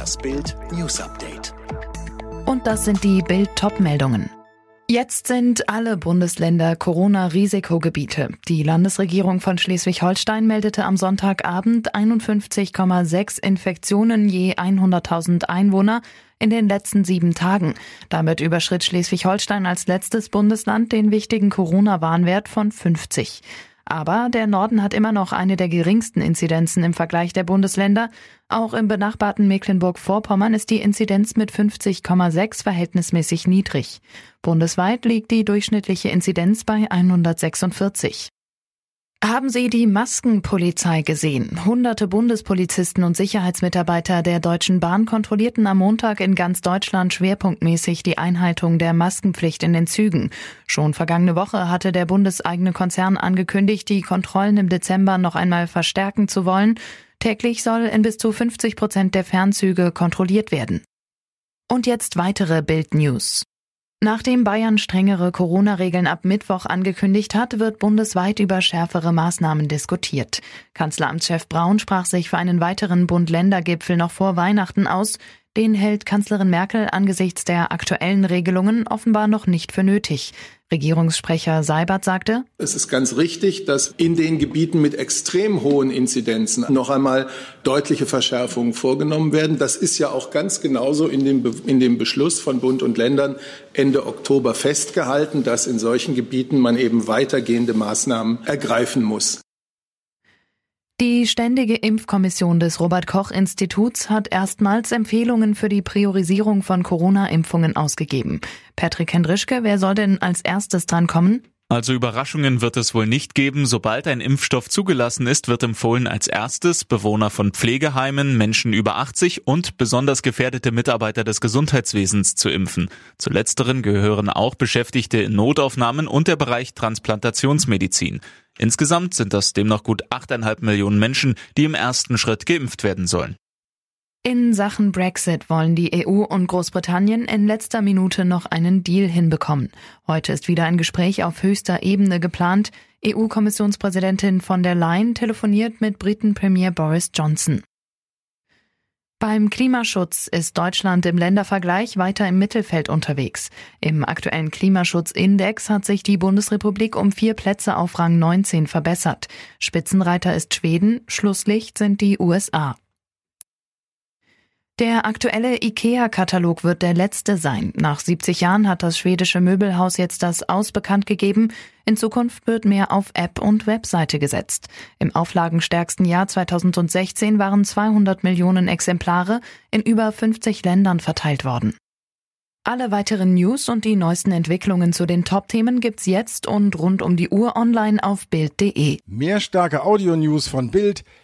Das Bild News Update. Und das sind die Bild Topmeldungen. Jetzt sind alle Bundesländer Corona-Risikogebiete. Die Landesregierung von Schleswig-Holstein meldete am Sonntagabend 51,6 Infektionen je 100.000 Einwohner in den letzten sieben Tagen. Damit überschritt Schleswig-Holstein als letztes Bundesland den wichtigen Corona-Warnwert von 50. Aber der Norden hat immer noch eine der geringsten Inzidenzen im Vergleich der Bundesländer. Auch im benachbarten Mecklenburg-Vorpommern ist die Inzidenz mit 50,6 verhältnismäßig niedrig. Bundesweit liegt die durchschnittliche Inzidenz bei 146. Haben Sie die Maskenpolizei gesehen? Hunderte Bundespolizisten und Sicherheitsmitarbeiter der Deutschen Bahn kontrollierten am Montag in ganz Deutschland schwerpunktmäßig die Einhaltung der Maskenpflicht in den Zügen. Schon vergangene Woche hatte der bundeseigene Konzern angekündigt, die Kontrollen im Dezember noch einmal verstärken zu wollen. Täglich soll in bis zu 50 Prozent der Fernzüge kontrolliert werden. Und jetzt weitere Bild News. Nachdem Bayern strengere Corona-Regeln ab Mittwoch angekündigt hat, wird bundesweit über schärfere Maßnahmen diskutiert. Kanzleramtschef Braun sprach sich für einen weiteren Bund-Länder-Gipfel noch vor Weihnachten aus. Den hält Kanzlerin Merkel angesichts der aktuellen Regelungen offenbar noch nicht für nötig. Regierungssprecher Seibert sagte, Es ist ganz richtig, dass in den Gebieten mit extrem hohen Inzidenzen noch einmal deutliche Verschärfungen vorgenommen werden. Das ist ja auch ganz genauso in dem, Be in dem Beschluss von Bund und Ländern Ende Oktober festgehalten, dass in solchen Gebieten man eben weitergehende Maßnahmen ergreifen muss. Die Ständige Impfkommission des Robert Koch Instituts hat erstmals Empfehlungen für die Priorisierung von Corona-Impfungen ausgegeben. Patrick Hendrischke, wer soll denn als erstes drankommen? Also Überraschungen wird es wohl nicht geben. Sobald ein Impfstoff zugelassen ist, wird empfohlen als erstes Bewohner von Pflegeheimen, Menschen über 80 und besonders gefährdete Mitarbeiter des Gesundheitswesens zu impfen. Zu letzteren gehören auch Beschäftigte in Notaufnahmen und der Bereich Transplantationsmedizin. Insgesamt sind das demnach gut 8,5 Millionen Menschen, die im ersten Schritt geimpft werden sollen. In Sachen Brexit wollen die EU und Großbritannien in letzter Minute noch einen Deal hinbekommen. Heute ist wieder ein Gespräch auf höchster Ebene geplant. EU-Kommissionspräsidentin von der Leyen telefoniert mit Briten-Premier Boris Johnson. Beim Klimaschutz ist Deutschland im Ländervergleich weiter im Mittelfeld unterwegs. Im aktuellen Klimaschutzindex hat sich die Bundesrepublik um vier Plätze auf Rang 19 verbessert. Spitzenreiter ist Schweden, Schlusslicht sind die USA. Der aktuelle IKEA-Katalog wird der letzte sein. Nach 70 Jahren hat das schwedische Möbelhaus jetzt das Aus bekannt gegeben. In Zukunft wird mehr auf App und Webseite gesetzt. Im auflagenstärksten Jahr 2016 waren 200 Millionen Exemplare in über 50 Ländern verteilt worden. Alle weiteren News und die neuesten Entwicklungen zu den Top-Themen gibt's jetzt und rund um die Uhr online auf Bild.de. Mehr starke Audio-News von Bild